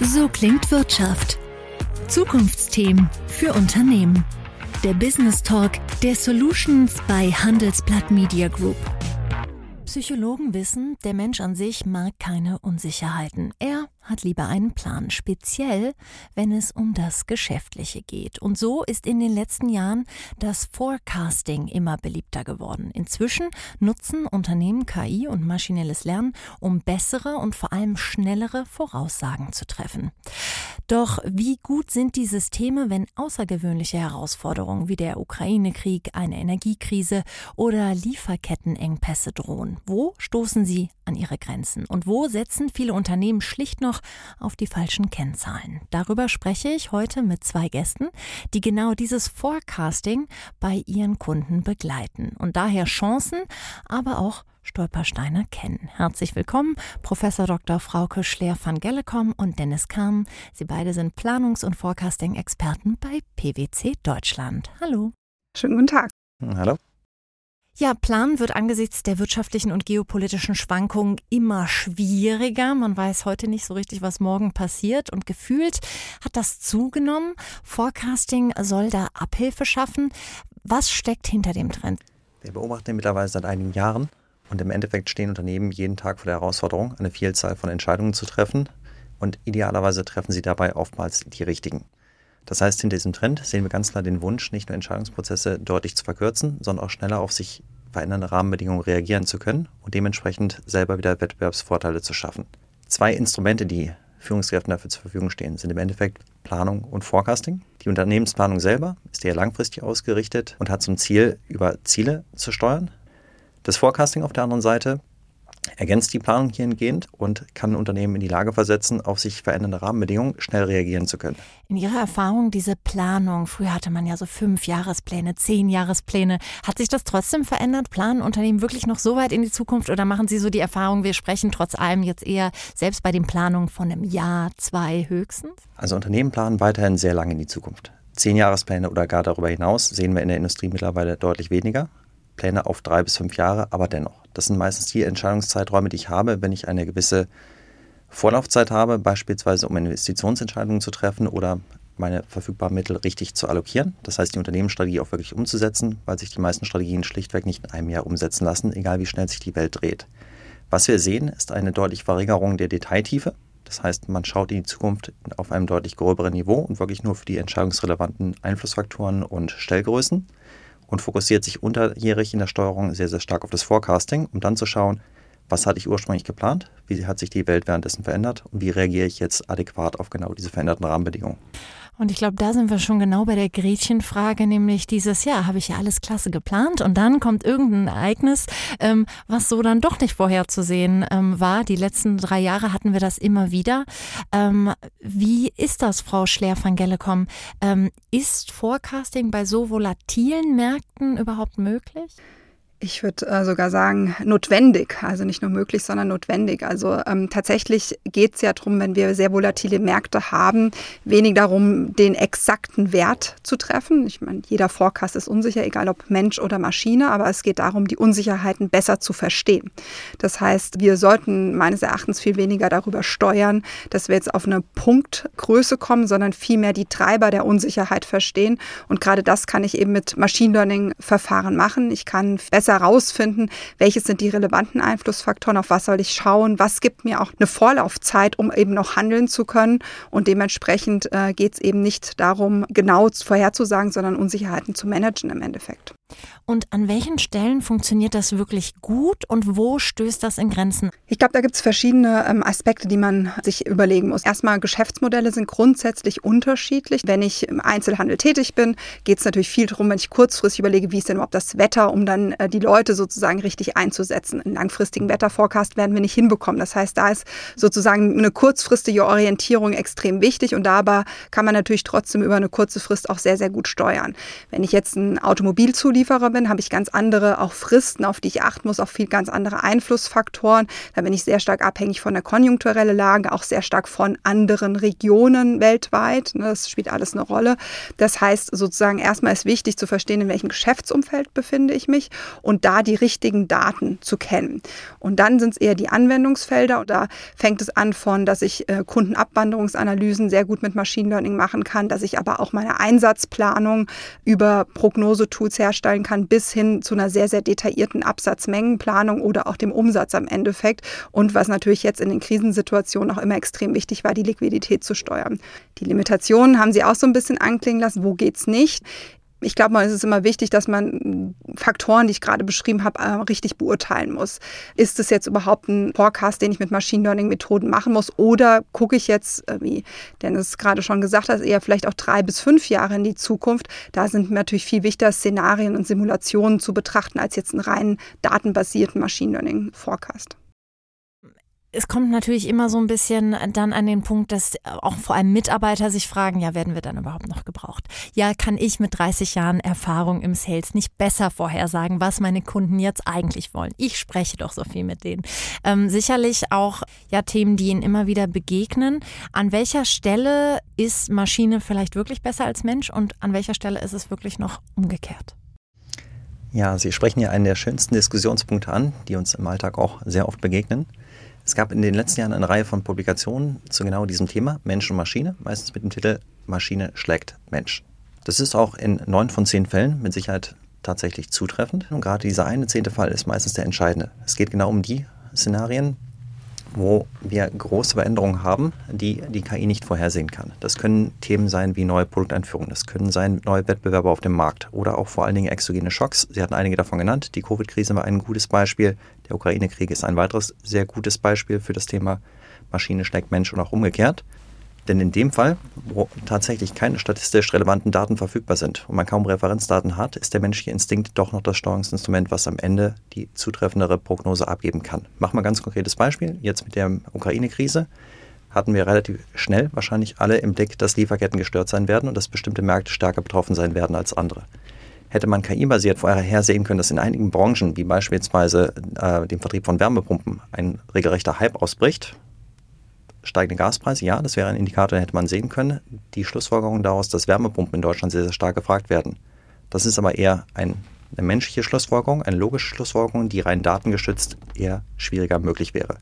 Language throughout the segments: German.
So klingt Wirtschaft. Zukunftsthemen für Unternehmen. Der Business Talk der Solutions bei Handelsblatt Media Group. Psychologen wissen, der Mensch an sich mag keine Unsicherheiten. Er hat lieber einen Plan, speziell wenn es um das Geschäftliche geht. Und so ist in den letzten Jahren das Forecasting immer beliebter geworden. Inzwischen nutzen Unternehmen KI und maschinelles Lernen, um bessere und vor allem schnellere Voraussagen zu treffen. Doch wie gut sind die Systeme, wenn außergewöhnliche Herausforderungen wie der Ukraine-Krieg, eine Energiekrise oder Lieferkettenengpässe drohen? Wo stoßen sie an ihre Grenzen? Und wo setzen viele Unternehmen schlicht noch auf die falschen Kennzahlen? Darüber spreche ich heute mit zwei Gästen, die genau dieses Forecasting bei ihren Kunden begleiten und daher Chancen, aber auch Stolpersteine kennen. Herzlich willkommen, Professor Dr. Frauke Schleer van Gellekom und Dennis Kahn. Sie beide sind Planungs- und Forecasting-Experten bei PwC Deutschland. Hallo. Schönen guten Tag. Hallo. Ja, Plan wird angesichts der wirtschaftlichen und geopolitischen Schwankungen immer schwieriger. Man weiß heute nicht so richtig, was morgen passiert und gefühlt hat das zugenommen. Forecasting soll da Abhilfe schaffen. Was steckt hinter dem Trend? Wir beobachten mittlerweile seit einigen Jahren, und im Endeffekt stehen Unternehmen jeden Tag vor der Herausforderung, eine Vielzahl von Entscheidungen zu treffen. Und idealerweise treffen sie dabei oftmals die richtigen. Das heißt, hinter diesem Trend sehen wir ganz klar den Wunsch, nicht nur Entscheidungsprozesse deutlich zu verkürzen, sondern auch schneller auf sich verändernde Rahmenbedingungen reagieren zu können und dementsprechend selber wieder Wettbewerbsvorteile zu schaffen. Zwei Instrumente, die Führungskräften dafür zur Verfügung stehen, sind im Endeffekt Planung und Forecasting. Die Unternehmensplanung selber ist eher langfristig ausgerichtet und hat zum Ziel, über Ziele zu steuern, das Forecasting auf der anderen Seite ergänzt die Planung hiergehend und kann Unternehmen in die Lage versetzen, auf sich verändernde Rahmenbedingungen schnell reagieren zu können. In Ihrer Erfahrung, diese Planung, früher hatte man ja so fünf Jahrespläne, zehn Jahrespläne, hat sich das trotzdem verändert? Planen Unternehmen wirklich noch so weit in die Zukunft oder machen Sie so die Erfahrung, wir sprechen trotz allem jetzt eher selbst bei den Planungen von einem Jahr, zwei höchstens? Also Unternehmen planen weiterhin sehr lange in die Zukunft. Zehn Jahrespläne oder gar darüber hinaus sehen wir in der Industrie mittlerweile deutlich weniger. Pläne auf drei bis fünf Jahre, aber dennoch. Das sind meistens die Entscheidungszeiträume, die ich habe, wenn ich eine gewisse Vorlaufzeit habe, beispielsweise um Investitionsentscheidungen zu treffen oder meine verfügbaren Mittel richtig zu allokieren. Das heißt, die Unternehmensstrategie auch wirklich umzusetzen, weil sich die meisten Strategien schlichtweg nicht in einem Jahr umsetzen lassen, egal wie schnell sich die Welt dreht. Was wir sehen, ist eine deutliche Verringerung der Detailtiefe. Das heißt, man schaut in die Zukunft auf einem deutlich gröberen Niveau und wirklich nur für die entscheidungsrelevanten Einflussfaktoren und Stellgrößen und fokussiert sich unterjährig in der Steuerung sehr, sehr stark auf das Forecasting, um dann zu schauen, was hatte ich ursprünglich geplant, wie hat sich die Welt währenddessen verändert und wie reagiere ich jetzt adäquat auf genau diese veränderten Rahmenbedingungen. Und ich glaube, da sind wir schon genau bei der Gretchenfrage, nämlich dieses, ja, habe ich ja alles klasse geplant und dann kommt irgendein Ereignis, ähm, was so dann doch nicht vorherzusehen ähm, war. Die letzten drei Jahre hatten wir das immer wieder. Ähm, wie ist das, Frau Schleer van Gellekom? Ähm, ist Forecasting bei so volatilen Märkten überhaupt möglich? Ich würde äh, sogar sagen, notwendig. Also nicht nur möglich, sondern notwendig. Also ähm, tatsächlich geht es ja darum, wenn wir sehr volatile Märkte haben, wenig darum, den exakten Wert zu treffen. Ich meine, jeder Forecast ist unsicher, egal ob Mensch oder Maschine, aber es geht darum, die Unsicherheiten besser zu verstehen. Das heißt, wir sollten meines Erachtens viel weniger darüber steuern, dass wir jetzt auf eine Punktgröße kommen, sondern vielmehr die Treiber der Unsicherheit verstehen. Und gerade das kann ich eben mit Machine Learning-Verfahren machen. Ich kann besser besser herausfinden, welches sind die relevanten Einflussfaktoren, auf was soll ich schauen, was gibt mir auch eine Vorlaufzeit, um eben noch handeln zu können. Und dementsprechend äh, geht es eben nicht darum, genau vorherzusagen, sondern Unsicherheiten zu managen im Endeffekt. Und an welchen Stellen funktioniert das wirklich gut und wo stößt das in Grenzen? Ich glaube, da gibt es verschiedene ähm, Aspekte, die man sich überlegen muss. Erstmal, Geschäftsmodelle sind grundsätzlich unterschiedlich. Wenn ich im Einzelhandel tätig bin, geht es natürlich viel darum, wenn ich kurzfristig überlege, wie ist denn überhaupt das Wetter, um dann äh, die Leute sozusagen richtig einzusetzen. Einen langfristigen Wetterforecast werden wir nicht hinbekommen. Das heißt, da ist sozusagen eine kurzfristige Orientierung extrem wichtig und dabei kann man natürlich trotzdem über eine kurze Frist auch sehr, sehr gut steuern. Wenn ich jetzt einen Automobilzulieferer Zulieferer bin, habe ich ganz andere auch Fristen, auf die ich achten muss, auch viel ganz andere Einflussfaktoren. Da bin ich sehr stark abhängig von der konjunkturellen Lage, auch sehr stark von anderen Regionen weltweit. Ne, das spielt alles eine Rolle. Das heißt, sozusagen erstmal ist wichtig zu verstehen, in welchem Geschäftsumfeld befinde ich mich und da die richtigen Daten zu kennen. Und dann sind es eher die Anwendungsfelder. Und da fängt es an von, dass ich äh, Kundenabwanderungsanalysen sehr gut mit Machine Learning machen kann, dass ich aber auch meine Einsatzplanung über Prognosetools herstellen kann, bis hin zu einer sehr, sehr detaillierten Absatzmengenplanung oder auch dem Umsatz am Endeffekt. Und was natürlich jetzt in den Krisensituationen auch immer extrem wichtig war, die Liquidität zu steuern. Die Limitationen haben Sie auch so ein bisschen anklingen lassen. Wo geht's nicht? Ich glaube mal, es ist immer wichtig, dass man Faktoren, die ich gerade beschrieben habe, äh, richtig beurteilen muss. Ist es jetzt überhaupt ein Forecast, den ich mit Machine Learning Methoden machen muss? Oder gucke ich jetzt, äh, wie Dennis gerade schon gesagt hat, eher vielleicht auch drei bis fünf Jahre in die Zukunft? Da sind natürlich viel wichtiger Szenarien und Simulationen zu betrachten, als jetzt einen rein datenbasierten Machine Learning Forecast es kommt natürlich immer so ein bisschen dann an den Punkt, dass auch vor allem Mitarbeiter sich fragen, ja, werden wir dann überhaupt noch gebraucht? Ja, kann ich mit 30 Jahren Erfahrung im Sales nicht besser vorhersagen, was meine Kunden jetzt eigentlich wollen? Ich spreche doch so viel mit denen. Ähm, sicherlich auch ja Themen, die ihnen immer wieder begegnen. An welcher Stelle ist Maschine vielleicht wirklich besser als Mensch und an welcher Stelle ist es wirklich noch umgekehrt? Ja, Sie sprechen ja einen der schönsten Diskussionspunkte an, die uns im Alltag auch sehr oft begegnen. Es gab in den letzten Jahren eine Reihe von Publikationen zu genau diesem Thema, Mensch und Maschine, meistens mit dem Titel Maschine schlägt Mensch. Das ist auch in neun von zehn Fällen mit Sicherheit tatsächlich zutreffend. Und gerade dieser eine zehnte Fall ist meistens der entscheidende. Es geht genau um die Szenarien, wo wir große Veränderungen haben, die die KI nicht vorhersehen kann. Das können Themen sein wie neue Produkteinführungen, das können sein neue Wettbewerber auf dem Markt oder auch vor allen Dingen exogene Schocks. Sie hatten einige davon genannt. Die Covid-Krise war ein gutes Beispiel. Der Ukraine-Krieg ist ein weiteres sehr gutes Beispiel für das Thema Maschine schlägt Mensch und auch umgekehrt. Denn in dem Fall, wo tatsächlich keine statistisch relevanten Daten verfügbar sind und man kaum Referenzdaten hat, ist der menschliche Instinkt doch noch das Steuerungsinstrument, was am Ende die zutreffendere Prognose abgeben kann. Machen wir ein ganz konkretes Beispiel. Jetzt mit der Ukraine-Krise hatten wir relativ schnell wahrscheinlich alle im Blick, dass Lieferketten gestört sein werden und dass bestimmte Märkte stärker betroffen sein werden als andere. Hätte man KI-basiert vorher sehen können, dass in einigen Branchen, wie beispielsweise äh, dem Vertrieb von Wärmepumpen, ein regelrechter Hype ausbricht, steigende Gaspreise, ja, das wäre ein Indikator, den hätte man sehen können. Die Schlussfolgerung daraus, dass Wärmepumpen in Deutschland sehr, sehr stark gefragt werden. Das ist aber eher ein, eine menschliche Schlussfolgerung, eine logische Schlussfolgerung, die rein datengestützt eher schwieriger möglich wäre.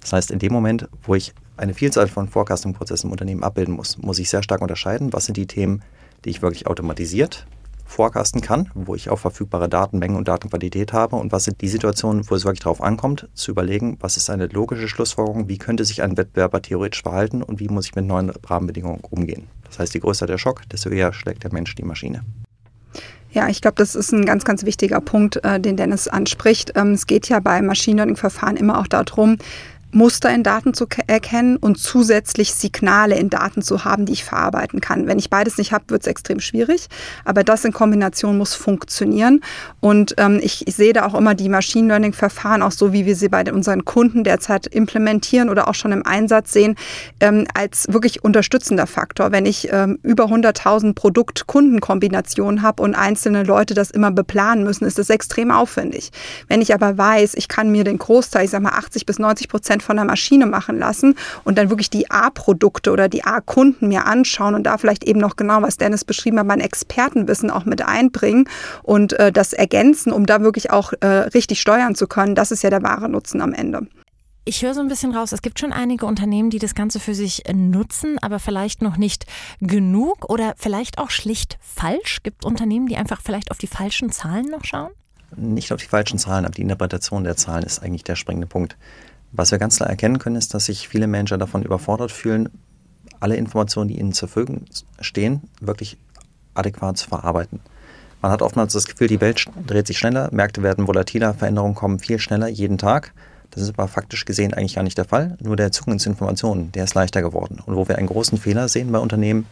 Das heißt, in dem Moment, wo ich eine Vielzahl von Forecasting-Prozessen im Unternehmen abbilden muss, muss ich sehr stark unterscheiden, was sind die Themen, die ich wirklich automatisiert forecasten kann, wo ich auch verfügbare Datenmengen und Datenqualität habe und was sind die Situationen, wo es wirklich darauf ankommt, zu überlegen, was ist eine logische Schlussfolgerung, wie könnte sich ein Wettbewerber theoretisch verhalten und wie muss ich mit neuen Rahmenbedingungen umgehen. Das heißt, je größer der Schock, desto eher schlägt der Mensch die Maschine. Ja, ich glaube, das ist ein ganz, ganz wichtiger Punkt, äh, den Dennis anspricht. Ähm, es geht ja bei Machine Learning-Verfahren immer auch darum, Muster in Daten zu erkennen und zusätzlich Signale in Daten zu haben, die ich verarbeiten kann. Wenn ich beides nicht habe, wird es extrem schwierig. Aber das in Kombination muss funktionieren. Und ähm, ich, ich, sehe da auch immer die Machine Learning-Verfahren, auch so wie wir sie bei unseren Kunden derzeit implementieren oder auch schon im Einsatz sehen, ähm, als wirklich unterstützender Faktor. Wenn ich ähm, über 100.000 Produkt-Kunden-Kombinationen habe und einzelne Leute das immer beplanen müssen, ist das extrem aufwendig. Wenn ich aber weiß, ich kann mir den Großteil, ich sage mal 80 bis 90 Prozent von der Maschine machen lassen und dann wirklich die A-Produkte oder die A-Kunden mir anschauen und da vielleicht eben noch genau, was Dennis beschrieben hat, mein Expertenwissen auch mit einbringen und äh, das ergänzen, um da wirklich auch äh, richtig steuern zu können. Das ist ja der wahre Nutzen am Ende. Ich höre so ein bisschen raus, es gibt schon einige Unternehmen, die das Ganze für sich nutzen, aber vielleicht noch nicht genug oder vielleicht auch schlicht falsch. Gibt Unternehmen, die einfach vielleicht auf die falschen Zahlen noch schauen? Nicht auf die falschen Zahlen, aber die Interpretation der Zahlen ist eigentlich der springende Punkt. Was wir ganz klar erkennen können, ist, dass sich viele Manager davon überfordert fühlen, alle Informationen, die ihnen zur Verfügung stehen, wirklich adäquat zu verarbeiten. Man hat oftmals das Gefühl, die Welt dreht sich schneller, Märkte werden volatiler, Veränderungen kommen viel schneller jeden Tag. Das ist aber faktisch gesehen eigentlich gar nicht der Fall. Nur der Zugang zu Informationen, der ist leichter geworden. Und wo wir einen großen Fehler sehen bei Unternehmen,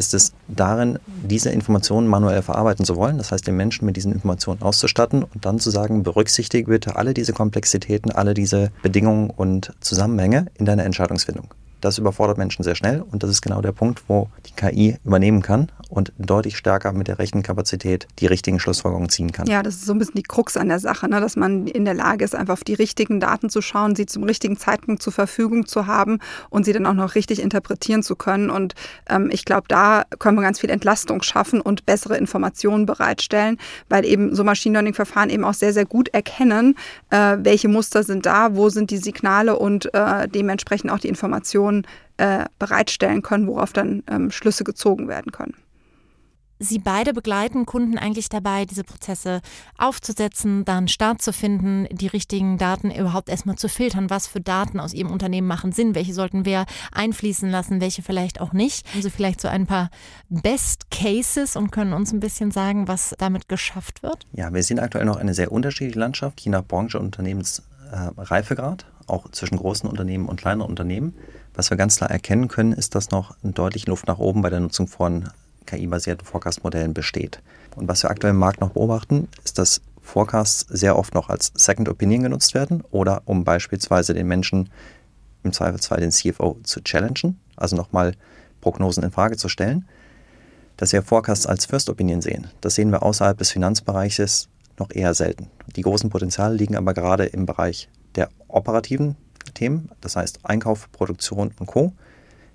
ist es darin, diese Informationen manuell verarbeiten zu wollen. Das heißt, den Menschen mit diesen Informationen auszustatten und dann zu sagen, berücksichtige bitte alle diese Komplexitäten, alle diese Bedingungen und Zusammenhänge in deiner Entscheidungsfindung. Das überfordert Menschen sehr schnell und das ist genau der Punkt, wo die KI übernehmen kann und deutlich stärker mit der Rechenkapazität die richtigen Schlussfolgerungen ziehen kann. Ja, das ist so ein bisschen die Krux an der Sache, ne? dass man in der Lage ist, einfach auf die richtigen Daten zu schauen, sie zum richtigen Zeitpunkt zur Verfügung zu haben und sie dann auch noch richtig interpretieren zu können. Und ähm, ich glaube, da können wir ganz viel Entlastung schaffen und bessere Informationen bereitstellen, weil eben so Machine Learning-Verfahren eben auch sehr, sehr gut erkennen, äh, welche Muster sind da, wo sind die Signale und äh, dementsprechend auch die Informationen äh, bereitstellen können, worauf dann ähm, Schlüsse gezogen werden können. Sie beide begleiten Kunden eigentlich dabei, diese Prozesse aufzusetzen, dann Start zu finden, die richtigen Daten überhaupt erstmal zu filtern. Was für Daten aus Ihrem Unternehmen machen Sinn? Welche sollten wir einfließen lassen? Welche vielleicht auch nicht? Sie vielleicht so ein paar Best Cases und können uns ein bisschen sagen, was damit geschafft wird? Ja, wir sehen aktuell noch eine sehr unterschiedliche Landschaft, je nach Branche und Unternehmensreifegrad, äh, auch zwischen großen Unternehmen und kleineren Unternehmen. Was wir ganz klar erkennen können, ist, dass noch deutlich Luft nach oben bei der Nutzung von KI-basierten Forecast-Modellen besteht. Und was wir aktuell im Markt noch beobachten, ist, dass Forecasts sehr oft noch als Second Opinion genutzt werden oder um beispielsweise den Menschen im Zweifelsfall den CFO zu challengen, also nochmal Prognosen in Frage zu stellen. Dass wir Forecasts als First Opinion sehen, das sehen wir außerhalb des Finanzbereiches noch eher selten. Die großen Potenziale liegen aber gerade im Bereich der operativen Themen, das heißt Einkauf, Produktion und Co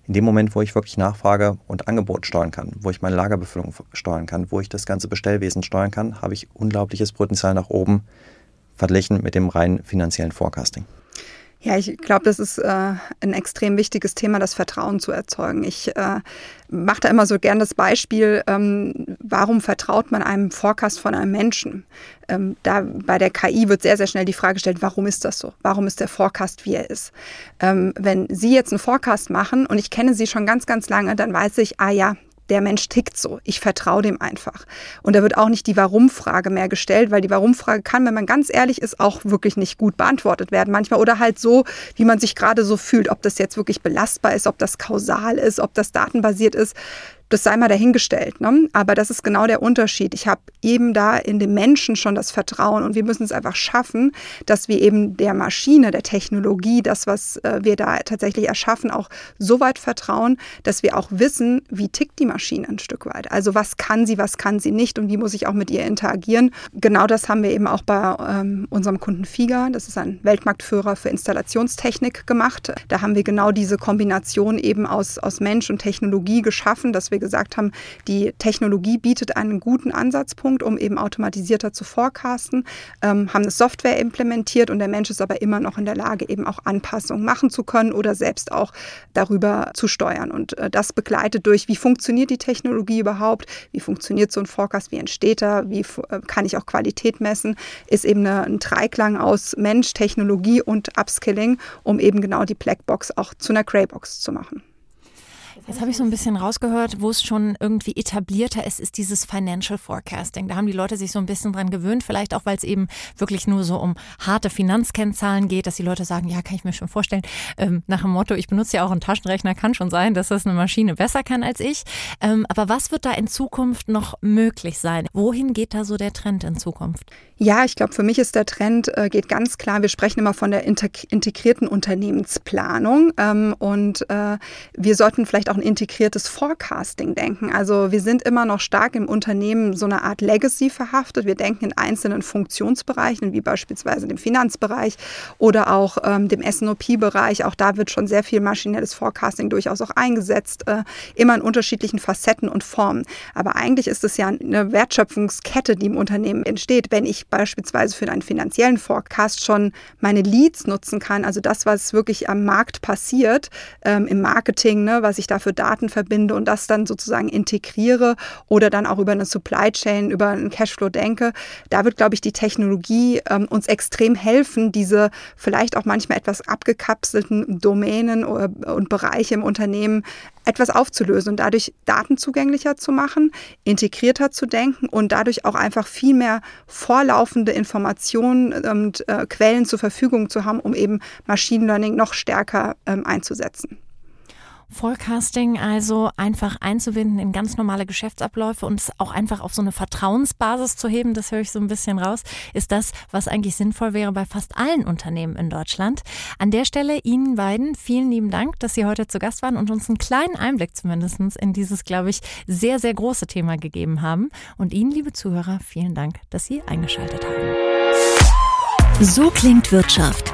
in dem Moment, wo ich wirklich Nachfrage und Angebot steuern kann, wo ich meine Lagerbefüllung steuern kann, wo ich das ganze Bestellwesen steuern kann, habe ich unglaubliches Potenzial nach oben verglichen mit dem rein finanziellen Forecasting. Ja, ich glaube, das ist äh, ein extrem wichtiges Thema, das Vertrauen zu erzeugen. Ich äh, mache da immer so gern das Beispiel, ähm, warum vertraut man einem Forecast von einem Menschen? Ähm, da bei der KI wird sehr, sehr schnell die Frage gestellt, warum ist das so? Warum ist der Forecast, wie er ist? Ähm, wenn Sie jetzt einen Forecast machen und ich kenne Sie schon ganz, ganz lange, dann weiß ich, ah ja, der Mensch tickt so. Ich vertraue dem einfach. Und da wird auch nicht die Warum-Frage mehr gestellt, weil die Warum-Frage kann, wenn man ganz ehrlich ist, auch wirklich nicht gut beantwortet werden manchmal oder halt so, wie man sich gerade so fühlt. Ob das jetzt wirklich belastbar ist, ob das kausal ist, ob das datenbasiert ist das sei mal dahingestellt. Ne? Aber das ist genau der Unterschied. Ich habe eben da in dem Menschen schon das Vertrauen und wir müssen es einfach schaffen, dass wir eben der Maschine, der Technologie, das, was äh, wir da tatsächlich erschaffen, auch so weit vertrauen, dass wir auch wissen, wie tickt die Maschine ein Stück weit. Also was kann sie, was kann sie nicht und wie muss ich auch mit ihr interagieren. Genau das haben wir eben auch bei ähm, unserem Kunden FIGA, das ist ein Weltmarktführer für Installationstechnik gemacht. Da haben wir genau diese Kombination eben aus, aus Mensch und Technologie geschaffen, dass wir wir gesagt haben, die Technologie bietet einen guten Ansatzpunkt, um eben automatisierter zu forecasten, ähm, haben eine Software implementiert und der Mensch ist aber immer noch in der Lage, eben auch Anpassungen machen zu können oder selbst auch darüber zu steuern. Und äh, das begleitet durch, wie funktioniert die Technologie überhaupt, wie funktioniert so ein Forecast, wie entsteht er, wie äh, kann ich auch Qualität messen, ist eben eine, ein Dreiklang aus Mensch, Technologie und Upskilling, um eben genau die Blackbox auch zu einer Greybox zu machen. Jetzt habe ich so ein bisschen rausgehört, wo es schon irgendwie etablierter ist, ist dieses Financial Forecasting. Da haben die Leute sich so ein bisschen dran gewöhnt, vielleicht auch, weil es eben wirklich nur so um harte Finanzkennzahlen geht, dass die Leute sagen, ja, kann ich mir schon vorstellen, ähm, nach dem Motto, ich benutze ja auch einen Taschenrechner, kann schon sein, dass das eine Maschine besser kann als ich. Ähm, aber was wird da in Zukunft noch möglich sein? Wohin geht da so der Trend in Zukunft? Ja, ich glaube, für mich ist der Trend, äh, geht ganz klar, wir sprechen immer von der integrierten Unternehmensplanung ähm, und äh, wir sollten vielleicht auch auch ein integriertes Forecasting denken. Also wir sind immer noch stark im Unternehmen so eine Art Legacy verhaftet. Wir denken in einzelnen Funktionsbereichen, wie beispielsweise dem Finanzbereich oder auch ähm, dem SNOP-Bereich. Auch da wird schon sehr viel maschinelles Forecasting durchaus auch eingesetzt, äh, immer in unterschiedlichen Facetten und Formen. Aber eigentlich ist es ja eine Wertschöpfungskette, die im Unternehmen entsteht. Wenn ich beispielsweise für einen finanziellen Forecast schon meine Leads nutzen kann, also das, was wirklich am Markt passiert, ähm, im Marketing, ne, was ich da für Daten verbinde und das dann sozusagen integriere oder dann auch über eine Supply Chain, über einen Cashflow denke, da wird, glaube ich, die Technologie ähm, uns extrem helfen, diese vielleicht auch manchmal etwas abgekapselten Domänen und Bereiche im Unternehmen etwas aufzulösen und dadurch Daten zugänglicher zu machen, integrierter zu denken und dadurch auch einfach viel mehr vorlaufende Informationen und äh, Quellen zur Verfügung zu haben, um eben Machine Learning noch stärker ähm, einzusetzen. Forecasting also einfach einzubinden in ganz normale Geschäftsabläufe und es auch einfach auf so eine Vertrauensbasis zu heben, das höre ich so ein bisschen raus, ist das, was eigentlich sinnvoll wäre bei fast allen Unternehmen in Deutschland. An der Stelle Ihnen beiden vielen lieben Dank, dass Sie heute zu Gast waren und uns einen kleinen Einblick zumindest in dieses, glaube ich, sehr, sehr große Thema gegeben haben. Und Ihnen, liebe Zuhörer, vielen Dank, dass Sie eingeschaltet haben. So klingt Wirtschaft